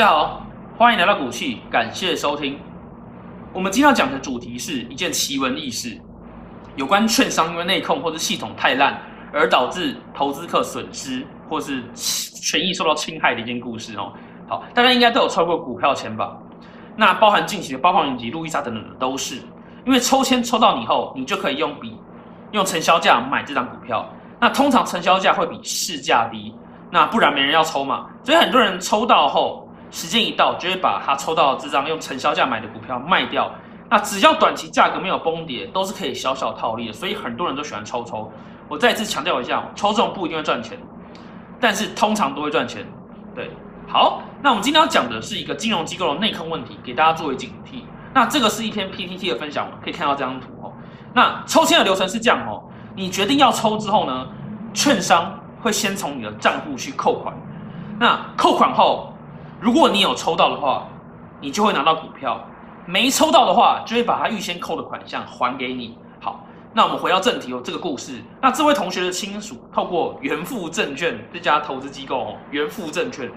大家好，欢迎来到股气，感谢收听。我们今天要讲的主题是一件奇闻异事，有关券商因为内控或者系统太烂而导致投资客损失或是权益受到侵害的一件故事哦。好，大家应该都有抽过股票签吧？那包含近期的包括以及路易莎等等的都是，因为抽签抽到你后，你就可以用比用承销价买这张股票。那通常承销价会比市价低，那不然没人要抽嘛。所以很多人抽到后，时间一到就会把他抽到这张用承销价买的股票卖掉。那只要短期价格没有崩跌，都是可以小小套利的。所以很多人都喜欢抽抽。我再次强调一下，抽中不一定会赚钱，但是通常都会赚钱。对，好，那我们今天要讲的是一个金融机构的内坑问题，给大家作为警惕。那这个是一篇 PPT 的分享，可以看到这张图哦。那抽签的流程是这样哦。你决定要抽之后呢，券商会先从你的账户去扣款。那扣款后，如果你有抽到的话，你就会拿到股票；没抽到的话，就会把他预先扣的款项还给你。好，那我们回到正题哦，这个故事。那这位同学的亲属透过元富证券这家投资机构哦，元富证券，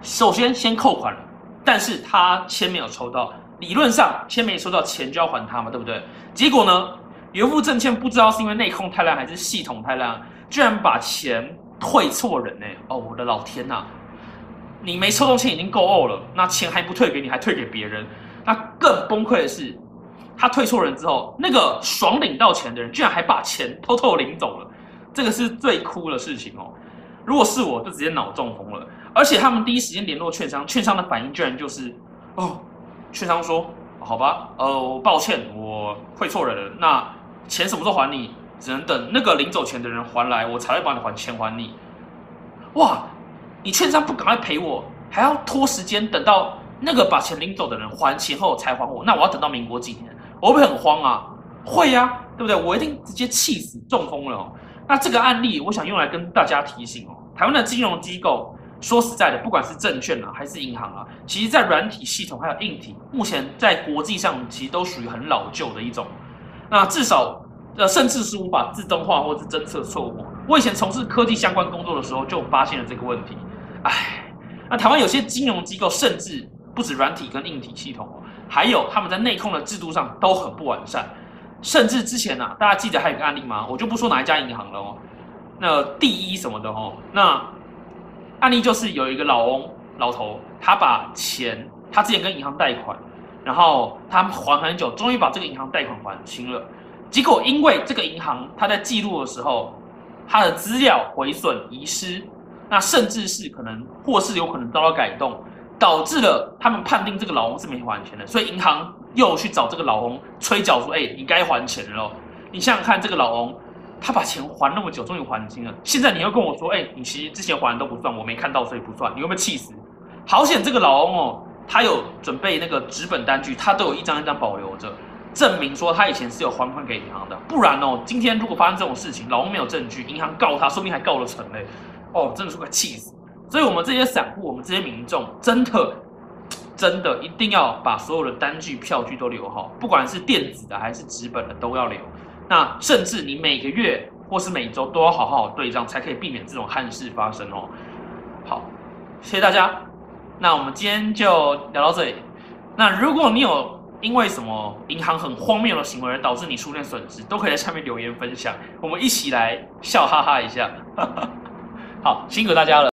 首先先扣款了，但是他签没有抽到，理论上签没收到钱就要还他嘛，对不对？结果呢？元富证券不知道是因为内控太烂还是系统太烂，居然把钱退错人呢！哦，我的老天呐！你没抽中签已经够呕了，那钱还不退给你，还退给别人。那更崩溃的是，他退错人之后，那个爽领到钱的人居然还把钱偷偷领走了，这个是最哭的事情哦。如果是我，就直接脑中风了。而且他们第一时间联络券商，券商的反应居然就是：哦，券商说好吧，呃，抱歉，我退错人了。那钱什么时候还你？只能等那个领走钱的人还来，我才会把你还钱还你。哇，你券商不赶快赔我，还要拖时间等到那个把钱领走的人还钱后才还我，那我要等到民国几年？我会不会很慌啊？会呀，对不对？我一定直接气死，中风了。那这个案例，我想用来跟大家提醒哦，台湾的金融机构，说实在的，不管是证券啊，还是银行啊，其实在软体系统还有硬体，目前在国际上其实都属于很老旧的一种。那至少，呃，甚至是无法自动化或是侦测错误。我以前从事科技相关工作的时候，就发现了这个问题。唉，那台湾有些金融机构，甚至不止软体跟硬体系统哦，还有他们在内控的制度上都很不完善。甚至之前呢，大家记得还有个案例吗？我就不说哪一家银行了哦。那第一什么的哦，那案例就是有一个老翁老头，他把钱，他之前跟银行贷款。然后他还很久，终于把这个银行贷款还清了。结果因为这个银行他在记录的时候，他的资料毁损遗失，那甚至是可能或是有可能遭到改动，导致了他们判定这个老翁是没还钱的。所以银行又去找这个老翁催缴说：“哎，你该还钱了。”你想想看，这个老翁他把钱还那么久，终于还清了。现在你又跟我说：“哎，你其实之前还的都不算，我没看到，所以不算。”你会不会气死？好险，这个老翁哦。他有准备那个纸本单据，他都有一张一张保留着，证明说他以前是有还款给银行的。不然哦，今天如果发生这种事情，老翁没有证据，银行告他，说不定还告了成嘞。哦，真的是快气死。所以，我们这些散户，我们这些民众，真的真的一定要把所有的单据、票据都留好，不管是电子的还是纸本的都要留。那甚至你每个月或是每周都要好好对账，才可以避免这种憾事发生哦。好，谢谢大家。那我们今天就聊到这里。那如果你有因为什么银行很荒谬的行为而导致你出现损失，都可以在下面留言分享，我们一起来笑哈哈一下。好，辛苦大家了。